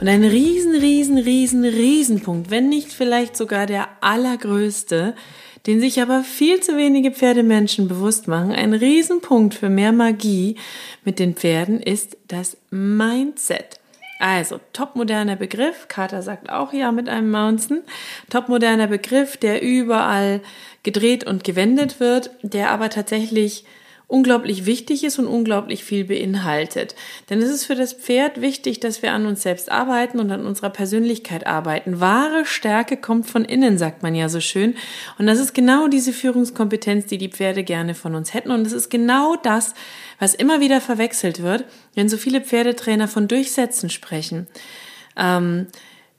Und ein riesen, riesen, riesen, Riesenpunkt, wenn nicht vielleicht sogar der allergrößte, den sich aber viel zu wenige Pferdemenschen bewusst machen, ein Riesenpunkt für mehr Magie mit den Pferden ist das Mindset. Also, topmoderner Begriff, Carter sagt auch ja mit einem Mountain, topmoderner Begriff, der überall gedreht und gewendet wird, der aber tatsächlich unglaublich wichtig ist und unglaublich viel beinhaltet. Denn es ist für das Pferd wichtig, dass wir an uns selbst arbeiten und an unserer Persönlichkeit arbeiten. Wahre Stärke kommt von innen, sagt man ja so schön. Und das ist genau diese Führungskompetenz, die die Pferde gerne von uns hätten. Und es ist genau das, was immer wieder verwechselt wird, wenn so viele Pferdetrainer von Durchsetzen sprechen. Ähm,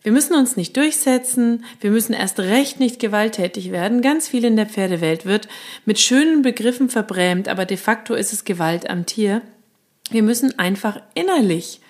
wir müssen uns nicht durchsetzen, wir müssen erst recht nicht gewalttätig werden. Ganz viel in der Pferdewelt wird mit schönen Begriffen verbrämt, aber de facto ist es Gewalt am Tier. Wir müssen einfach innerlich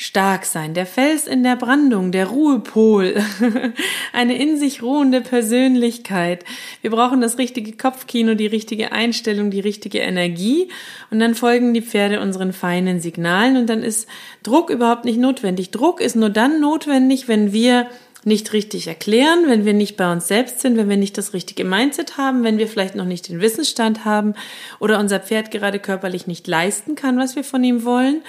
stark sein, der Fels in der Brandung, der Ruhepol, eine in sich ruhende Persönlichkeit. Wir brauchen das richtige Kopfkino, die richtige Einstellung, die richtige Energie und dann folgen die Pferde unseren feinen Signalen und dann ist Druck überhaupt nicht notwendig. Druck ist nur dann notwendig, wenn wir nicht richtig erklären, wenn wir nicht bei uns selbst sind, wenn wir nicht das richtige Mindset haben, wenn wir vielleicht noch nicht den Wissensstand haben oder unser Pferd gerade körperlich nicht leisten kann, was wir von ihm wollen.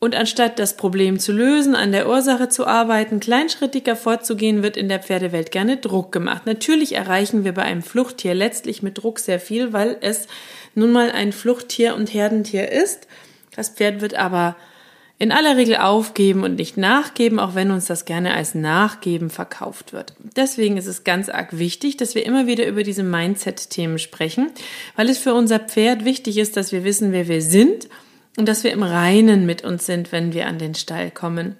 Und anstatt das Problem zu lösen, an der Ursache zu arbeiten, kleinschrittiger vorzugehen, wird in der Pferdewelt gerne Druck gemacht. Natürlich erreichen wir bei einem Fluchttier letztlich mit Druck sehr viel, weil es nun mal ein Fluchttier und Herdentier ist. Das Pferd wird aber in aller Regel aufgeben und nicht nachgeben, auch wenn uns das gerne als Nachgeben verkauft wird. Deswegen ist es ganz arg wichtig, dass wir immer wieder über diese Mindset-Themen sprechen, weil es für unser Pferd wichtig ist, dass wir wissen, wer wir sind und dass wir im Reinen mit uns sind, wenn wir an den Stall kommen.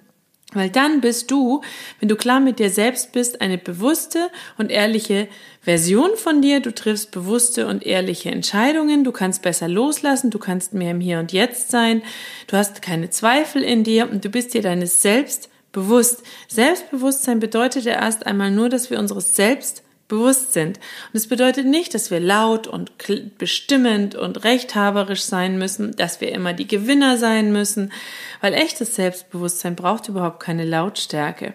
Weil dann bist du, wenn du klar mit dir selbst bist, eine bewusste und ehrliche Version von dir. Du triffst bewusste und ehrliche Entscheidungen. Du kannst besser loslassen. Du kannst mehr im Hier und Jetzt sein. Du hast keine Zweifel in dir und du bist dir deines Selbst bewusst. Selbstbewusstsein bedeutet ja erst einmal nur, dass wir unseres Selbst bewusst sind. Und es bedeutet nicht, dass wir laut und bestimmend und rechthaberisch sein müssen, dass wir immer die Gewinner sein müssen, weil echtes Selbstbewusstsein braucht überhaupt keine Lautstärke.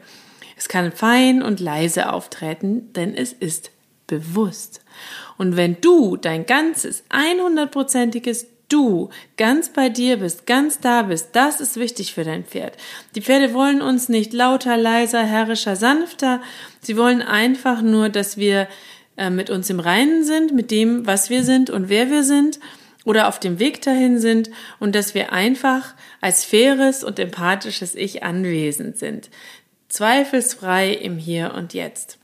Es kann fein und leise auftreten, denn es ist bewusst. Und wenn du dein ganzes 100%iges du ganz bei dir bist, ganz da bist, das ist wichtig für dein Pferd. Die Pferde wollen uns nicht lauter, leiser, herrischer, sanfter. Sie wollen einfach nur, dass wir äh, mit uns im Reinen sind, mit dem, was wir sind und wer wir sind oder auf dem Weg dahin sind und dass wir einfach als faires und empathisches Ich anwesend sind. Zweifelsfrei im Hier und Jetzt.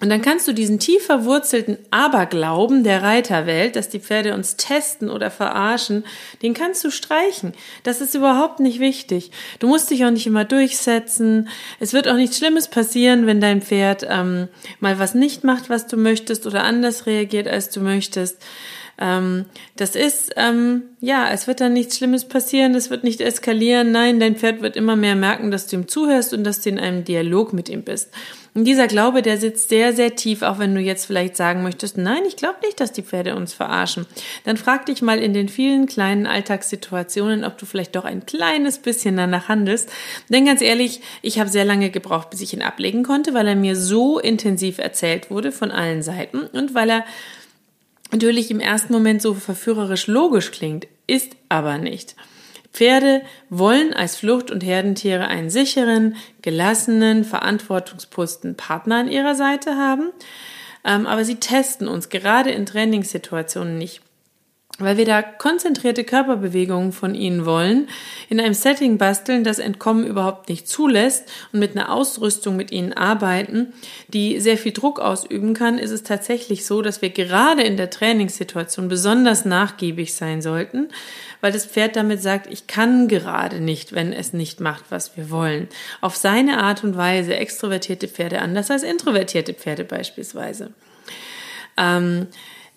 Und dann kannst du diesen tief verwurzelten Aberglauben der Reiterwelt, dass die Pferde uns testen oder verarschen, den kannst du streichen. Das ist überhaupt nicht wichtig. Du musst dich auch nicht immer durchsetzen. Es wird auch nichts Schlimmes passieren, wenn dein Pferd ähm, mal was nicht macht, was du möchtest oder anders reagiert, als du möchtest. Ähm, das ist, ähm, ja, es wird dann nichts Schlimmes passieren, es wird nicht eskalieren. Nein, dein Pferd wird immer mehr merken, dass du ihm zuhörst und dass du in einem Dialog mit ihm bist. Und dieser Glaube, der sitzt sehr, sehr tief, auch wenn du jetzt vielleicht sagen möchtest, nein, ich glaube nicht, dass die Pferde uns verarschen. Dann frag dich mal in den vielen kleinen Alltagssituationen, ob du vielleicht doch ein kleines bisschen danach handelst. Denn ganz ehrlich, ich habe sehr lange gebraucht, bis ich ihn ablegen konnte, weil er mir so intensiv erzählt wurde von allen Seiten und weil er natürlich im ersten Moment so verführerisch logisch klingt, ist aber nicht. Pferde wollen als Flucht- und Herdentiere einen sicheren, gelassenen, verantwortungsbewussten Partner an ihrer Seite haben, ähm, aber sie testen uns gerade in Trainingssituationen nicht. Weil wir da konzentrierte Körperbewegungen von ihnen wollen, in einem Setting basteln, das Entkommen überhaupt nicht zulässt und mit einer Ausrüstung mit ihnen arbeiten, die sehr viel Druck ausüben kann, ist es tatsächlich so, dass wir gerade in der Trainingssituation besonders nachgiebig sein sollten, weil das Pferd damit sagt, ich kann gerade nicht, wenn es nicht macht, was wir wollen. Auf seine Art und Weise extrovertierte Pferde anders als introvertierte Pferde beispielsweise. Ähm,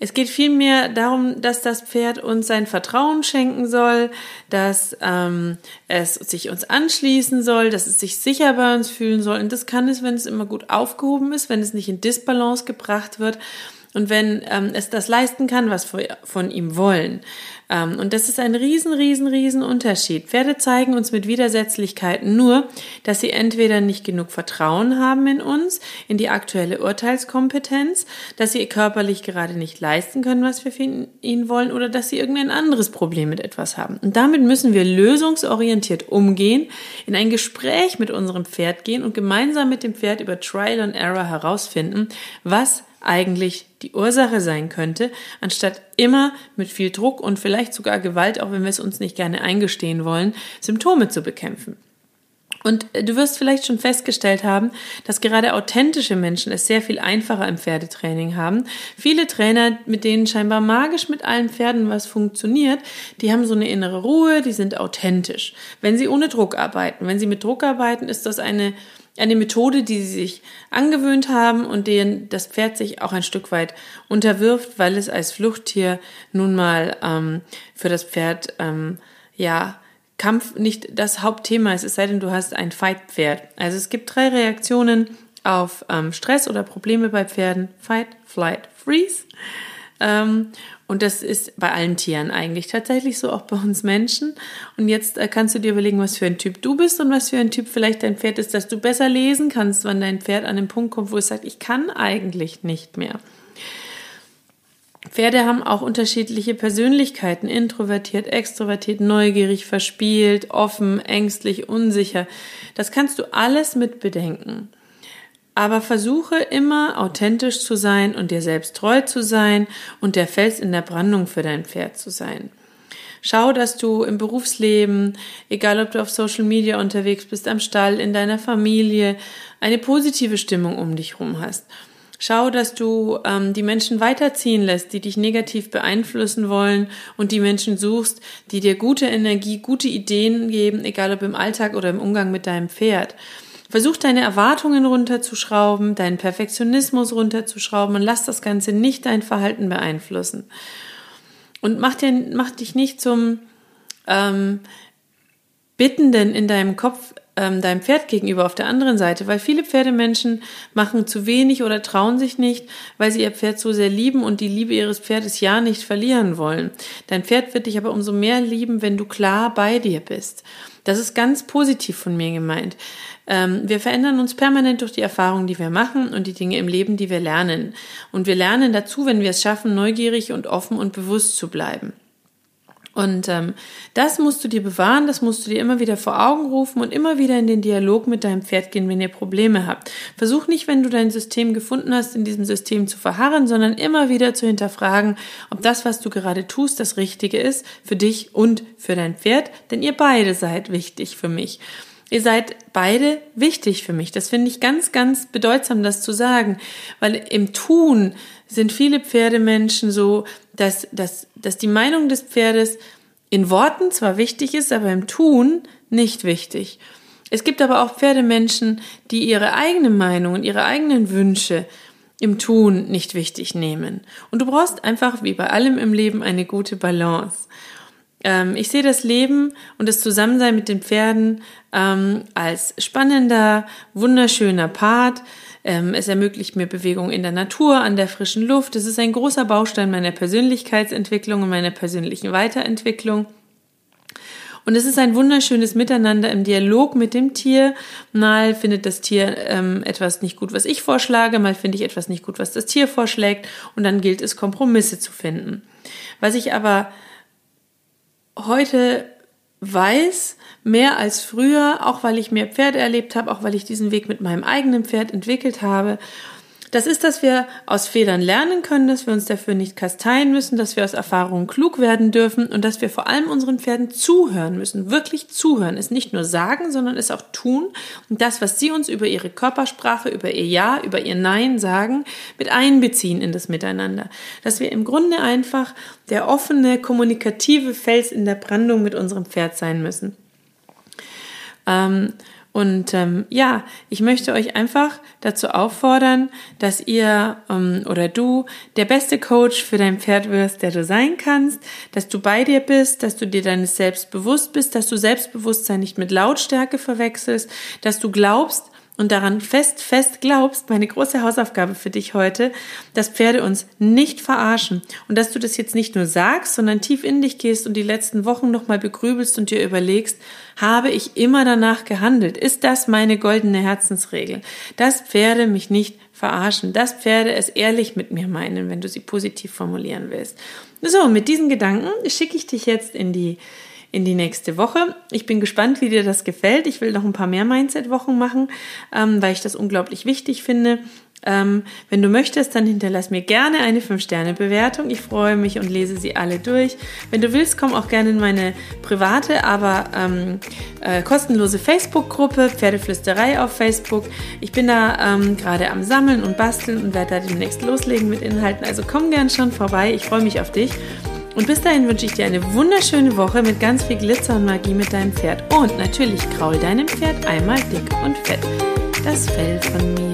es geht vielmehr darum, dass das Pferd uns sein Vertrauen schenken soll, dass ähm, es sich uns anschließen soll, dass es sich sicher bei uns fühlen soll. Und das kann es, wenn es immer gut aufgehoben ist, wenn es nicht in Disbalance gebracht wird und wenn ähm, es das leisten kann, was wir von ihm wollen. Ähm, und das ist ein riesen, riesen, riesen Unterschied. Pferde zeigen uns mit Widersetzlichkeiten nur, dass sie entweder nicht genug Vertrauen haben in uns, in die aktuelle Urteilskompetenz, dass sie körperlich gerade nicht leisten können, was wir von ihnen wollen, oder dass sie irgendein anderes Problem mit etwas haben. Und damit müssen wir lösungsorientiert umgehen, in ein Gespräch mit unserem Pferd gehen und gemeinsam mit dem Pferd über Trial and Error herausfinden, was eigentlich die Ursache sein könnte, anstatt immer mit viel Druck und vielleicht sogar Gewalt, auch wenn wir es uns nicht gerne eingestehen wollen, Symptome zu bekämpfen. Und äh, du wirst vielleicht schon festgestellt haben, dass gerade authentische Menschen es sehr viel einfacher im Pferdetraining haben. Viele Trainer, mit denen scheinbar magisch mit allen Pferden was funktioniert, die haben so eine innere Ruhe, die sind authentisch. Wenn sie ohne Druck arbeiten, wenn sie mit Druck arbeiten, ist das eine eine Methode, die sie sich angewöhnt haben und denen das Pferd sich auch ein Stück weit unterwirft, weil es als Fluchttier nun mal ähm, für das Pferd ähm, ja Kampf nicht das Hauptthema ist, es sei denn, du hast ein Fight-Pferd. Also es gibt drei Reaktionen auf ähm, Stress oder Probleme bei Pferden: Fight, Flight, Freeze. Ähm, und das ist bei allen Tieren eigentlich tatsächlich so, auch bei uns Menschen. Und jetzt äh, kannst du dir überlegen, was für ein Typ du bist und was für ein Typ vielleicht dein Pferd ist, dass du besser lesen kannst, wenn dein Pferd an den Punkt kommt, wo es sagt, ich kann eigentlich nicht mehr. Pferde haben auch unterschiedliche Persönlichkeiten, introvertiert, extrovertiert, neugierig, verspielt, offen, ängstlich, unsicher. Das kannst du alles mit bedenken. Aber versuche immer authentisch zu sein und dir selbst treu zu sein und der Fels in der Brandung für dein Pferd zu sein. Schau, dass du im Berufsleben, egal ob du auf Social Media unterwegs bist, am Stall, in deiner Familie, eine positive Stimmung um dich herum hast. Schau, dass du ähm, die Menschen weiterziehen lässt, die dich negativ beeinflussen wollen und die Menschen suchst, die dir gute Energie, gute Ideen geben, egal ob im Alltag oder im Umgang mit deinem Pferd. Versuch deine Erwartungen runterzuschrauben, deinen Perfektionismus runterzuschrauben und lass das Ganze nicht dein Verhalten beeinflussen. Und mach, dir, mach dich nicht zum ähm, Bittenden in deinem Kopf, ähm, deinem Pferd gegenüber auf der anderen Seite, weil viele Pferdemenschen machen zu wenig oder trauen sich nicht, weil sie ihr Pferd so sehr lieben und die Liebe ihres Pferdes ja nicht verlieren wollen. Dein Pferd wird dich aber umso mehr lieben, wenn du klar bei dir bist. Das ist ganz positiv von mir gemeint. Ähm, wir verändern uns permanent durch die Erfahrungen, die wir machen und die Dinge im Leben, die wir lernen. Und wir lernen dazu, wenn wir es schaffen, neugierig und offen und bewusst zu bleiben. Und ähm, das musst du dir bewahren, das musst du dir immer wieder vor Augen rufen und immer wieder in den Dialog mit deinem Pferd gehen, wenn ihr Probleme habt. Versuch nicht, wenn du dein System gefunden hast, in diesem System zu verharren, sondern immer wieder zu hinterfragen, ob das, was du gerade tust, das Richtige ist für dich und für dein Pferd, denn ihr beide seid wichtig für mich. Ihr seid beide wichtig für mich. Das finde ich ganz, ganz bedeutsam, das zu sagen, weil im Tun sind viele Pferdemenschen so, dass, dass, dass die Meinung des Pferdes in Worten zwar wichtig ist, aber im Tun nicht wichtig. Es gibt aber auch Pferdemenschen, die ihre eigene Meinung und ihre eigenen Wünsche im Tun nicht wichtig nehmen. Und du brauchst einfach, wie bei allem im Leben, eine gute Balance. Ähm, ich sehe das Leben und das Zusammensein mit den Pferden ähm, als spannender, wunderschöner Part. Ähm, es ermöglicht mir Bewegung in der Natur, an der frischen Luft. Es ist ein großer Baustein meiner Persönlichkeitsentwicklung und meiner persönlichen Weiterentwicklung. Und es ist ein wunderschönes Miteinander im Dialog mit dem Tier. Mal findet das Tier ähm, etwas nicht gut, was ich vorschlage, mal finde ich etwas nicht gut, was das Tier vorschlägt. Und dann gilt es, Kompromisse zu finden. Was ich aber heute weiß, mehr als früher, auch weil ich mehr Pferde erlebt habe, auch weil ich diesen Weg mit meinem eigenen Pferd entwickelt habe, Das ist, dass wir aus Fehlern lernen können, dass wir uns dafür nicht kasteien müssen, dass wir aus Erfahrungen klug werden dürfen und dass wir vor allem unseren Pferden zuhören müssen. Wirklich zuhören. Es nicht nur sagen, sondern es auch tun und das, was sie uns über ihre Körpersprache, über ihr Ja, über ihr Nein sagen, mit einbeziehen in das Miteinander. Dass wir im Grunde einfach der offene, kommunikative Fels in der Brandung mit unserem Pferd sein müssen. Ähm, und ähm, ja, ich möchte euch einfach dazu auffordern, dass ihr ähm, oder du der beste Coach für dein Pferd wirst, der du sein kannst, dass du bei dir bist, dass du dir deines Selbst bewusst bist, dass du Selbstbewusstsein nicht mit Lautstärke verwechselst, dass du glaubst, und daran fest, fest glaubst, meine große Hausaufgabe für dich heute, dass Pferde uns nicht verarschen und dass du das jetzt nicht nur sagst, sondern tief in dich gehst und die letzten Wochen nochmal begrübelst und dir überlegst, habe ich immer danach gehandelt? Ist das meine goldene Herzensregel? Dass Pferde mich nicht verarschen, dass Pferde es ehrlich mit mir meinen, wenn du sie positiv formulieren willst. So, mit diesen Gedanken schicke ich dich jetzt in die in die nächste Woche. Ich bin gespannt, wie dir das gefällt. Ich will noch ein paar mehr Mindset-Wochen machen, ähm, weil ich das unglaublich wichtig finde. Ähm, wenn du möchtest, dann hinterlass mir gerne eine 5-Sterne-Bewertung. Ich freue mich und lese sie alle durch. Wenn du willst, komm auch gerne in meine private, aber ähm, äh, kostenlose Facebook-Gruppe Pferdeflüsterei auf Facebook. Ich bin da ähm, gerade am Sammeln und Basteln und werde da demnächst loslegen mit Inhalten. Also komm gern schon vorbei. Ich freue mich auf dich. Und bis dahin wünsche ich dir eine wunderschöne Woche mit ganz viel Glitzer und Magie mit deinem Pferd. Und natürlich kraul deinem Pferd einmal dick und fett das Fell von mir.